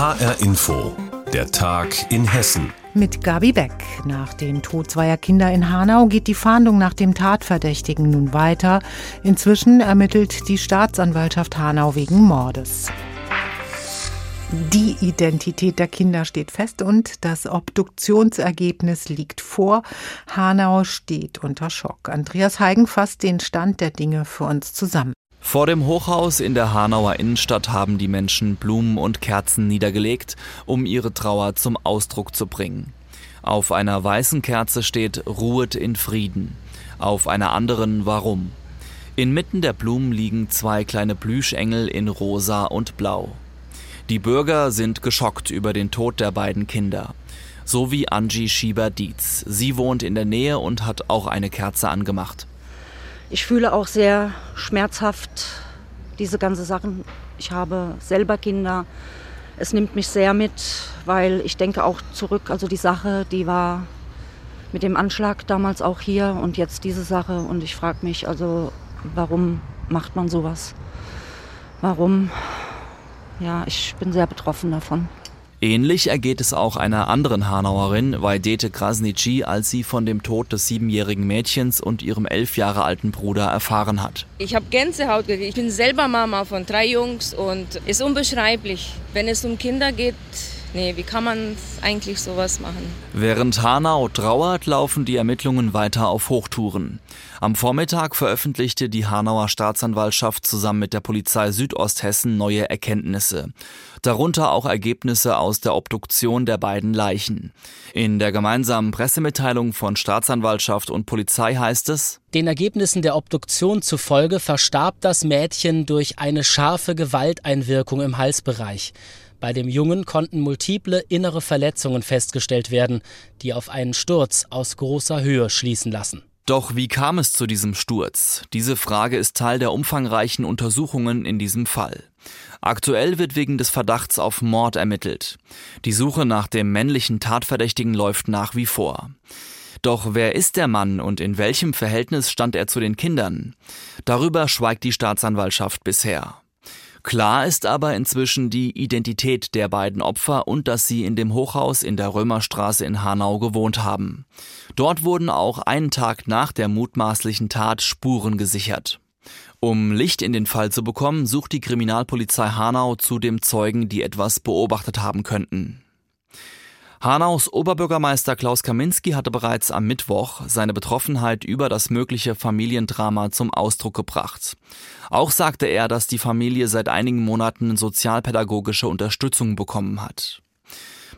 HR Info, der Tag in Hessen. Mit Gabi Beck. Nach dem Tod zweier Kinder in Hanau geht die Fahndung nach dem Tatverdächtigen nun weiter. Inzwischen ermittelt die Staatsanwaltschaft Hanau wegen Mordes. Die Identität der Kinder steht fest und das Obduktionsergebnis liegt vor. Hanau steht unter Schock. Andreas Heigen fasst den Stand der Dinge für uns zusammen. Vor dem Hochhaus in der Hanauer Innenstadt haben die Menschen Blumen und Kerzen niedergelegt, um ihre Trauer zum Ausdruck zu bringen. Auf einer weißen Kerze steht Ruhet in Frieden, auf einer anderen Warum. Inmitten der Blumen liegen zwei kleine Plüschengel in rosa und blau. Die Bürger sind geschockt über den Tod der beiden Kinder. So wie Angie Schieber-Dietz. Sie wohnt in der Nähe und hat auch eine Kerze angemacht. Ich fühle auch sehr schmerzhaft diese ganze Sachen. Ich habe selber Kinder. Es nimmt mich sehr mit, weil ich denke auch zurück. Also die Sache, die war mit dem Anschlag damals auch hier und jetzt diese Sache. Und ich frage mich also, warum macht man sowas? Warum ja, ich bin sehr betroffen davon. Ähnlich ergeht es auch einer anderen Hanauerin, Vaidete Krasnitschi, als sie von dem Tod des siebenjährigen Mädchens und ihrem elf Jahre alten Bruder erfahren hat. Ich habe Gänsehaut gekriegt. Ich bin selber Mama von drei Jungs und ist unbeschreiblich. Wenn es um Kinder geht, nee, wie kann man eigentlich sowas machen? Während Hanau trauert, laufen die Ermittlungen weiter auf Hochtouren. Am Vormittag veröffentlichte die Hanauer Staatsanwaltschaft zusammen mit der Polizei Südosthessen neue Erkenntnisse. Darunter auch Ergebnisse aus der Obduktion der beiden Leichen. In der gemeinsamen Pressemitteilung von Staatsanwaltschaft und Polizei heißt es, den Ergebnissen der Obduktion zufolge verstarb das Mädchen durch eine scharfe Gewalteinwirkung im Halsbereich. Bei dem Jungen konnten multiple innere Verletzungen festgestellt werden, die auf einen Sturz aus großer Höhe schließen lassen. Doch wie kam es zu diesem Sturz? Diese Frage ist Teil der umfangreichen Untersuchungen in diesem Fall. Aktuell wird wegen des Verdachts auf Mord ermittelt. Die Suche nach dem männlichen Tatverdächtigen läuft nach wie vor. Doch wer ist der Mann und in welchem Verhältnis stand er zu den Kindern? Darüber schweigt die Staatsanwaltschaft bisher. Klar ist aber inzwischen die Identität der beiden Opfer und dass sie in dem Hochhaus in der Römerstraße in Hanau gewohnt haben. Dort wurden auch einen Tag nach der mutmaßlichen Tat Spuren gesichert. Um Licht in den Fall zu bekommen, sucht die Kriminalpolizei Hanau zu dem Zeugen, die etwas beobachtet haben könnten. Hanaus Oberbürgermeister Klaus Kaminski hatte bereits am Mittwoch seine Betroffenheit über das mögliche Familiendrama zum Ausdruck gebracht. Auch sagte er, dass die Familie seit einigen Monaten sozialpädagogische Unterstützung bekommen hat.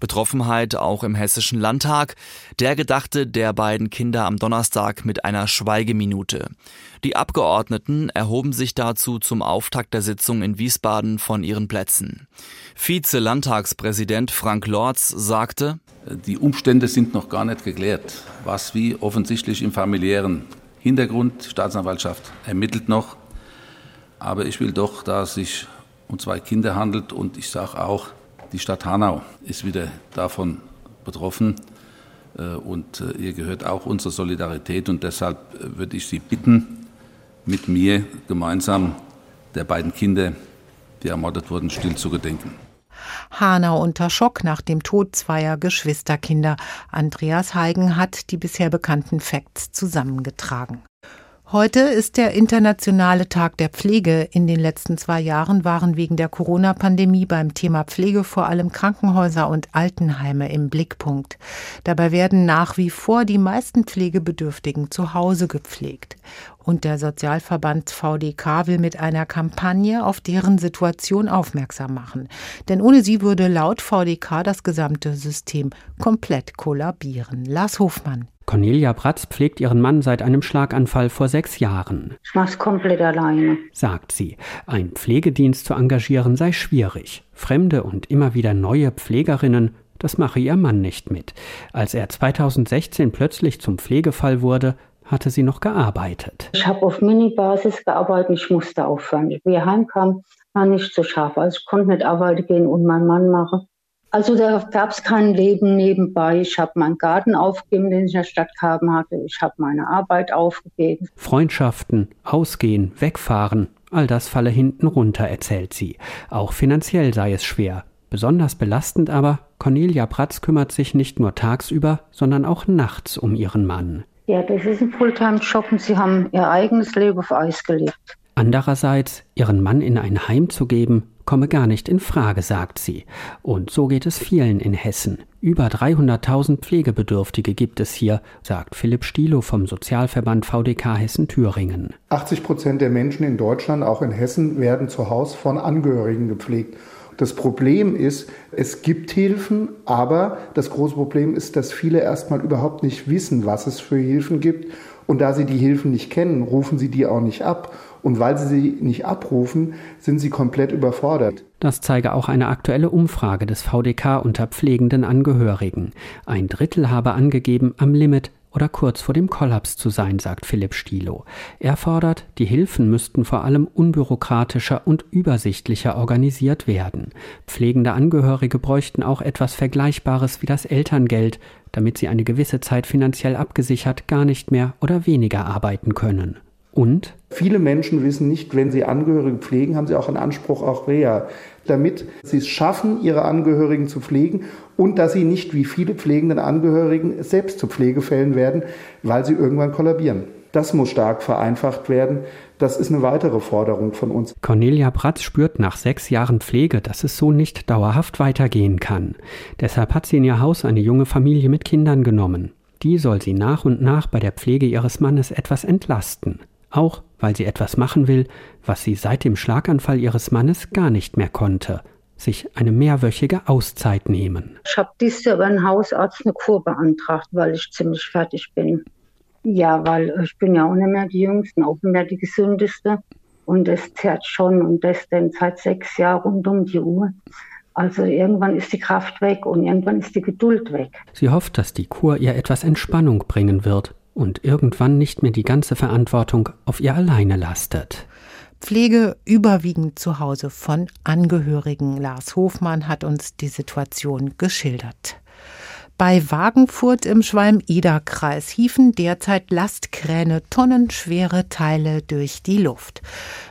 Betroffenheit auch im Hessischen Landtag. Der gedachte der beiden Kinder am Donnerstag mit einer Schweigeminute. Die Abgeordneten erhoben sich dazu zum Auftakt der Sitzung in Wiesbaden von ihren Plätzen. Vize-Landtagspräsident Frank Lorz sagte, die Umstände sind noch gar nicht geklärt, was wie offensichtlich im familiären Hintergrund, Staatsanwaltschaft ermittelt noch. Aber ich will doch, dass es sich um zwei Kinder handelt und ich sage auch, die Stadt Hanau ist wieder davon betroffen äh, und äh, ihr gehört auch unsere Solidarität und deshalb äh, würde ich Sie bitten, mit mir gemeinsam der beiden Kinder, die ermordet wurden, still zu gedenken. Hanau unter Schock nach dem Tod zweier Geschwisterkinder. Andreas Heigen hat die bisher bekannten Facts zusammengetragen. Heute ist der internationale Tag der Pflege. In den letzten zwei Jahren waren wegen der Corona-Pandemie beim Thema Pflege vor allem Krankenhäuser und Altenheime im Blickpunkt. Dabei werden nach wie vor die meisten Pflegebedürftigen zu Hause gepflegt. Und der Sozialverband VDK will mit einer Kampagne auf deren Situation aufmerksam machen. Denn ohne sie würde laut VDK das gesamte System komplett kollabieren. Lars Hofmann. Cornelia Bratz pflegt ihren Mann seit einem Schlaganfall vor sechs Jahren. Ich mach's komplett alleine, sagt sie. Ein Pflegedienst zu engagieren sei schwierig. Fremde und immer wieder neue Pflegerinnen, das mache ihr Mann nicht mit. Als er 2016 plötzlich zum Pflegefall wurde, hatte sie noch gearbeitet. Ich habe auf Minibasis gearbeitet, ich musste aufhören. Wie ich heimkam, war nicht so scharf. Also ich konnte nicht arbeiten gehen und meinen Mann machen. Also da gab es kein Leben nebenbei. Ich habe meinen Garten aufgegeben, den ich in der Stadt haben hatte. Ich habe meine Arbeit aufgegeben. Freundschaften, Ausgehen, Wegfahren, all das falle hinten runter, erzählt sie. Auch finanziell sei es schwer. Besonders belastend aber, Cornelia Pratz kümmert sich nicht nur tagsüber, sondern auch nachts um ihren Mann. Ja, das ist ein Fulltime-Job und sie haben ihr eigenes Leben auf Eis gelegt. Andererseits, ihren Mann in ein Heim zu geben, komme gar nicht in Frage, sagt sie. Und so geht es vielen in Hessen. Über 300.000 Pflegebedürftige gibt es hier, sagt Philipp Stilo vom Sozialverband VDK Hessen-Thüringen. 80 Prozent der Menschen in Deutschland, auch in Hessen, werden zu Hause von Angehörigen gepflegt. Das Problem ist, es gibt Hilfen, aber das große Problem ist, dass viele erstmal überhaupt nicht wissen, was es für Hilfen gibt. Und da sie die Hilfen nicht kennen, rufen sie die auch nicht ab. Und weil sie sie nicht abrufen, sind sie komplett überfordert. Das zeige auch eine aktuelle Umfrage des VDK unter pflegenden Angehörigen. Ein Drittel habe angegeben, am Limit oder kurz vor dem Kollaps zu sein, sagt Philipp Stilo. Er fordert, die Hilfen müssten vor allem unbürokratischer und übersichtlicher organisiert werden. Pflegende Angehörige bräuchten auch etwas Vergleichbares wie das Elterngeld, damit sie eine gewisse Zeit finanziell abgesichert gar nicht mehr oder weniger arbeiten können. Und viele Menschen wissen nicht, wenn sie Angehörige pflegen, haben sie auch einen Anspruch auf Reha, damit sie es schaffen, ihre Angehörigen zu pflegen und dass sie nicht wie viele pflegenden Angehörigen selbst zu Pflegefällen werden, weil sie irgendwann kollabieren. Das muss stark vereinfacht werden. Das ist eine weitere Forderung von uns. Cornelia Bratz spürt nach sechs Jahren Pflege, dass es so nicht dauerhaft weitergehen kann. Deshalb hat sie in ihr Haus eine junge Familie mit Kindern genommen. Die soll sie nach und nach bei der Pflege ihres Mannes etwas entlasten auch weil sie etwas machen will, was sie seit dem Schlaganfall ihres Mannes gar nicht mehr konnte, sich eine mehrwöchige Auszeit nehmen. Ich habe dieses Jahr beim Hausarzt eine Kur beantragt, weil ich ziemlich fertig bin. Ja, weil ich bin ja auch nicht mehr die Jüngste, auch nicht mehr die Gesündeste. Und es zerrt schon und das dann seit sechs Jahren rund um die Uhr. Also irgendwann ist die Kraft weg und irgendwann ist die Geduld weg. Sie hofft, dass die Kur ihr etwas Entspannung bringen wird und irgendwann nicht mehr die ganze Verantwortung auf ihr alleine lastet. Pflege überwiegend zu Hause von Angehörigen. Lars Hofmann hat uns die Situation geschildert. Bei Wagenfurt im Schwalm-Eder-Kreis hieven derzeit Lastkräne tonnenschwere Teile durch die Luft.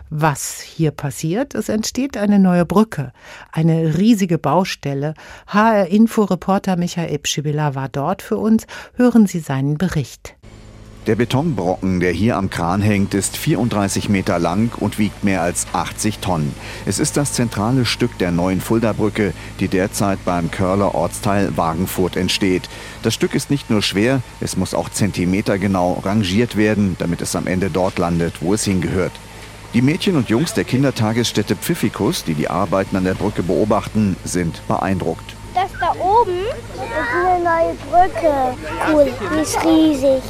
Was hier passiert? Es entsteht eine neue Brücke, eine riesige Baustelle. HR-Info-Reporter Michael Pschibilla war dort für uns. Hören Sie seinen Bericht. Der Betonbrocken, der hier am Kran hängt, ist 34 Meter lang und wiegt mehr als 80 Tonnen. Es ist das zentrale Stück der neuen Fulda-Brücke, die derzeit beim Körler Ortsteil Wagenfurt entsteht. Das Stück ist nicht nur schwer, es muss auch zentimetergenau rangiert werden, damit es am Ende dort landet, wo es hingehört. Die Mädchen und Jungs der Kindertagesstätte Pfiffikus, die die Arbeiten an der Brücke beobachten, sind beeindruckt. Das da oben ist eine neue Brücke. Cool, die ist riesig.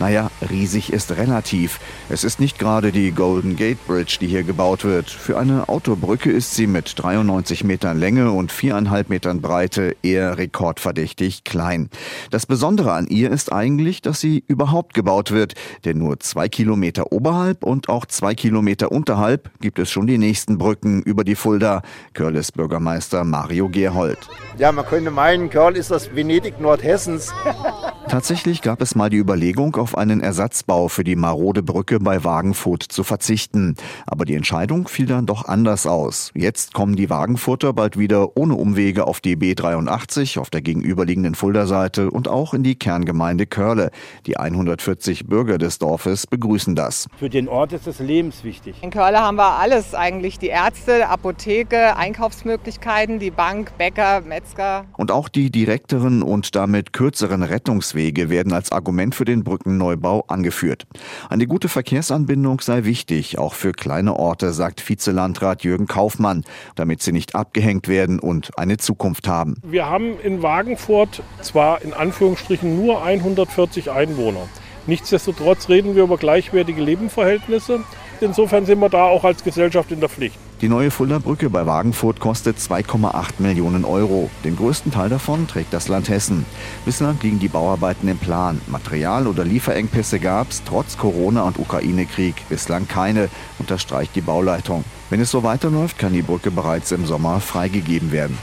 Naja, riesig ist relativ. Es ist nicht gerade die Golden Gate Bridge, die hier gebaut wird. Für eine Autobrücke ist sie mit 93 Metern Länge und viereinhalb Metern Breite eher rekordverdächtig klein. Das Besondere an ihr ist eigentlich, dass sie überhaupt gebaut wird. Denn nur zwei Kilometer oberhalb und auch zwei Kilometer unterhalb gibt es schon die nächsten Brücken über die Fulda. Körles Bürgermeister Mario Gerhold. Ja, man könnte meinen, Körl ist das Venedig Nordhessens. Tatsächlich gab es mal die Überlegung, auf einen Ersatzbau für die marode Brücke bei Wagenfurt zu verzichten. Aber die Entscheidung fiel dann doch anders aus. Jetzt kommen die Wagenfurter bald wieder ohne Umwege auf die B83 auf der gegenüberliegenden Fulda-Seite und auch in die Kerngemeinde Körle. Die 140 Bürger des Dorfes begrüßen das. Für den Ort ist es lebenswichtig. In Körle haben wir alles eigentlich. Die Ärzte, Apotheke, Einkaufsmöglichkeiten, die Bank, Bäcker, Metzger. Und auch die direkteren und damit kürzeren Rettungs Verkehrswege werden als Argument für den Brückenneubau angeführt. Eine gute Verkehrsanbindung sei wichtig, auch für kleine Orte, sagt Vizelandrat Jürgen Kaufmann, damit sie nicht abgehängt werden und eine Zukunft haben. Wir haben in Wagenfurt zwar in Anführungsstrichen nur 140 Einwohner. Nichtsdestotrotz reden wir über gleichwertige Lebensverhältnisse. Insofern sind wir da auch als Gesellschaft in der Pflicht. Die neue Fulda-Brücke bei Wagenfurt kostet 2,8 Millionen Euro. Den größten Teil davon trägt das Land Hessen. Bislang liegen die Bauarbeiten im Plan. Material- oder Lieferengpässe gab es trotz Corona- und Ukraine-Krieg bislang keine, unterstreicht die Bauleitung. Wenn es so weiterläuft, kann die Brücke bereits im Sommer freigegeben werden.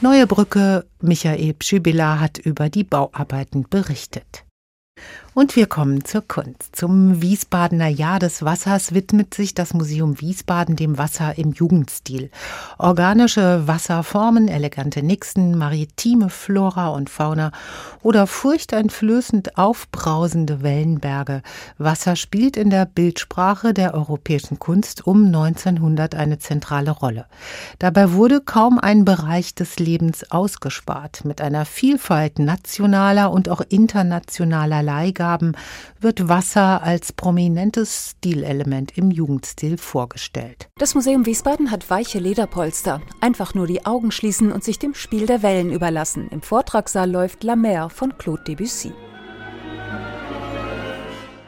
Neue Brücke, Michael Pschibilla hat über die Bauarbeiten berichtet. Und wir kommen zur Kunst. Zum Wiesbadener Jahr des Wassers widmet sich das Museum Wiesbaden dem Wasser im Jugendstil. Organische Wasserformen, elegante Nixen, maritime Flora und Fauna oder furchteinflößend aufbrausende Wellenberge. Wasser spielt in der Bildsprache der europäischen Kunst um 1900 eine zentrale Rolle. Dabei wurde kaum ein Bereich des Lebens ausgespart. Mit einer Vielfalt nationaler und auch internationaler Leihgaben Ausgaben wird Wasser als prominentes Stilelement im Jugendstil vorgestellt. Das Museum Wiesbaden hat weiche Lederpolster. Einfach nur die Augen schließen und sich dem Spiel der Wellen überlassen. Im Vortragssaal läuft La Mer von Claude Debussy.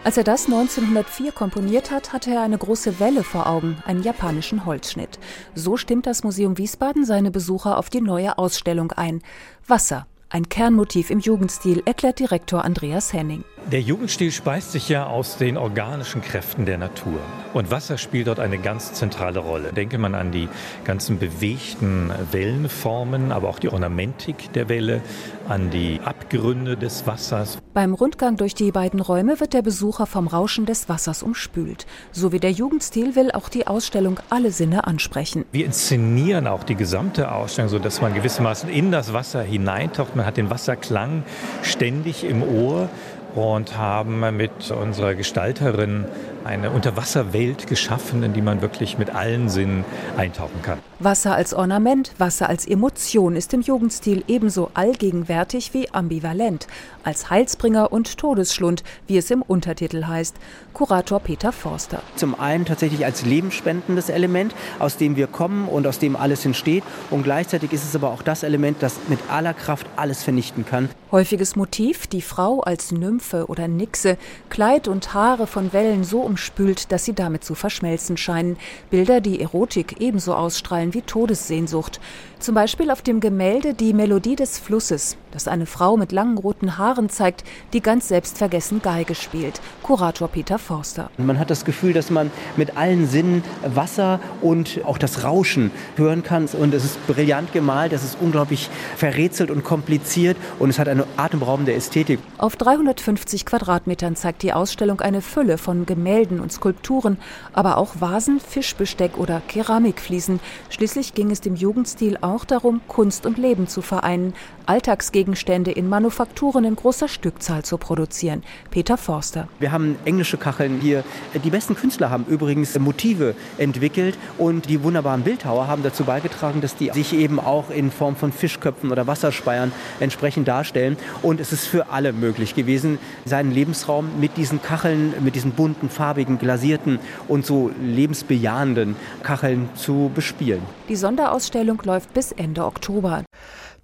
Als er das 1904 komponiert hat, hatte er eine große Welle vor Augen, einen japanischen Holzschnitt. So stimmt das Museum Wiesbaden seine Besucher auf die neue Ausstellung ein. Wasser, ein Kernmotiv im Jugendstil, erklärt Direktor Andreas Henning. Der Jugendstil speist sich ja aus den organischen Kräften der Natur. Und Wasser spielt dort eine ganz zentrale Rolle. Denke man an die ganzen bewegten Wellenformen, aber auch die Ornamentik der Welle, an die Abgründe des Wassers. Beim Rundgang durch die beiden Räume wird der Besucher vom Rauschen des Wassers umspült. So wie der Jugendstil will auch die Ausstellung alle Sinne ansprechen. Wir inszenieren auch die gesamte Ausstellung, sodass man gewissermaßen in das Wasser hineintaucht. Man hat den Wasserklang ständig im Ohr und haben mit unserer Gestalterin eine Unterwasserwelt geschaffen, in die man wirklich mit allen Sinnen eintauchen kann. Wasser als Ornament, Wasser als Emotion ist im Jugendstil ebenso allgegenwärtig wie ambivalent, als Heilsbringer und Todesschlund, wie es im Untertitel heißt. Kurator Peter Forster. Zum einen tatsächlich als lebensspendendes Element, aus dem wir kommen und aus dem alles entsteht. Und gleichzeitig ist es aber auch das Element, das mit aller Kraft alles vernichten kann. Häufiges Motiv, die Frau als Nymphe oder Nixe, Kleid und Haare von Wellen so umspült, dass sie damit zu verschmelzen scheinen. Bilder, die Erotik ebenso ausstrahlen wie Todessehnsucht. Zum Beispiel auf dem Gemälde Die Melodie des Flusses, das eine Frau mit langen roten Haaren zeigt, die ganz selbstvergessen Geige spielt. Kurator Peter Forster. Man hat das Gefühl, dass man mit allen Sinnen Wasser und auch das Rauschen hören kann. Und es ist brillant gemalt, es ist unglaublich verrätselt und kompliziert und es hat eine atemberaubende Ästhetik. Auf 350 Quadratmetern zeigt die Ausstellung eine Fülle von Gemälden und Skulpturen, aber auch Vasen, Fischbesteck oder Keramikfliesen. Schließlich ging es dem Jugendstil auch darum, Kunst und Leben zu vereinen, Alltagsgegenstände in Manufakturen in großer Stückzahl zu produzieren. Peter Forster. Wir haben englische Kacheln hier. Die besten Künstler haben übrigens Motive entwickelt und die wunderbaren Bildhauer haben dazu beigetragen, dass die sich eben auch in Form von Fischköpfen oder Wasserspeiern entsprechend darstellen. Und es ist für alle möglich gewesen, seinen Lebensraum mit diesen Kacheln, mit diesen bunten, farbigen, glasierten und so lebensbejahenden Kacheln zu bespielen. Die Sonderausstellung läuft bis Ende Oktober.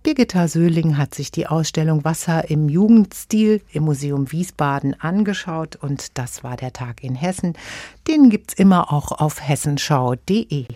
Birgitta Söhling hat sich die Ausstellung Wasser im Jugendstil im Museum Wiesbaden angeschaut und das war der Tag in Hessen. Den gibt's immer auch auf hessenschau.de.